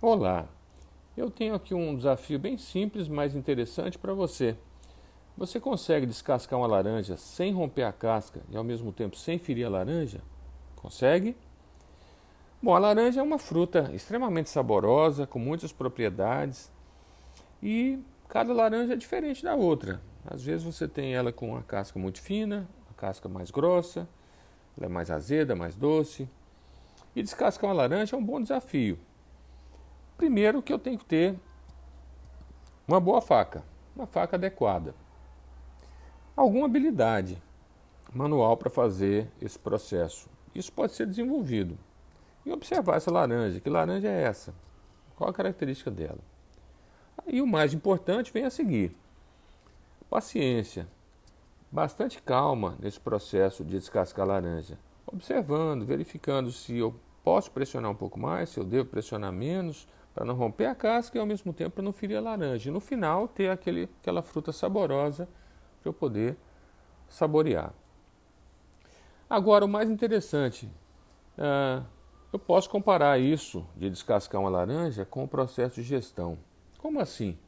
Olá, eu tenho aqui um desafio bem simples, mas interessante para você. Você consegue descascar uma laranja sem romper a casca e ao mesmo tempo sem ferir a laranja? Consegue? Bom, a laranja é uma fruta extremamente saborosa, com muitas propriedades e cada laranja é diferente da outra. Às vezes você tem ela com a casca muito fina, a casca mais grossa, ela é mais azeda, mais doce. E descascar uma laranja é um bom desafio. Primeiro que eu tenho que ter uma boa faca, uma faca adequada. Alguma habilidade manual para fazer esse processo. Isso pode ser desenvolvido. E observar essa laranja. Que laranja é essa? Qual a característica dela? E o mais importante vem a seguir: paciência, bastante calma nesse processo de descascar a laranja, observando, verificando se eu posso pressionar um pouco mais, se eu devo pressionar menos, para não romper a casca e ao mesmo tempo para não ferir a laranja. E no final ter aquele, aquela fruta saborosa para eu poder saborear. Agora, o mais interessante, uh, eu posso comparar isso de descascar uma laranja com o processo de gestão. Como assim?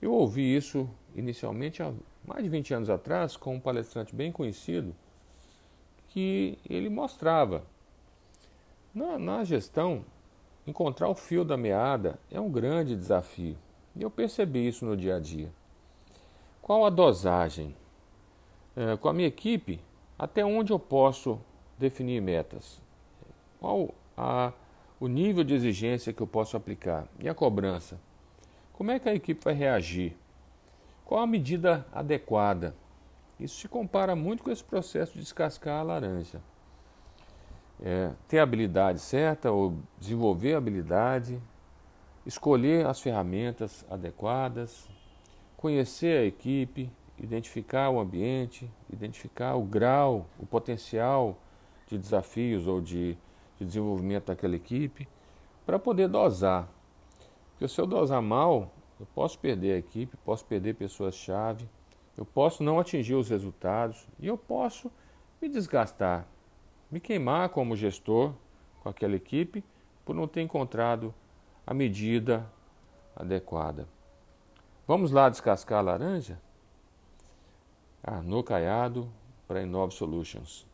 Eu ouvi isso inicialmente há mais de 20 anos atrás com um palestrante bem conhecido que ele mostrava na, na gestão Encontrar o fio da meada é um grande desafio e eu percebi isso no dia a dia. Qual a dosagem? É, com a minha equipe, até onde eu posso definir metas? Qual a, o nível de exigência que eu posso aplicar? E a cobrança? Como é que a equipe vai reagir? Qual a medida adequada? Isso se compara muito com esse processo de descascar a laranja é, ter a habilidade certa ou desenvolver a habilidade, escolher as ferramentas adequadas, conhecer a equipe, identificar o ambiente, identificar o grau, o potencial de desafios ou de, de desenvolvimento daquela equipe, para poder dosar. Porque se eu dosar mal, eu posso perder a equipe, posso perder pessoas-chave, eu posso não atingir os resultados e eu posso me desgastar me queimar como gestor com aquela equipe por não ter encontrado a medida adequada. Vamos lá descascar a laranja? Ah, no Caiado para Inove Solutions.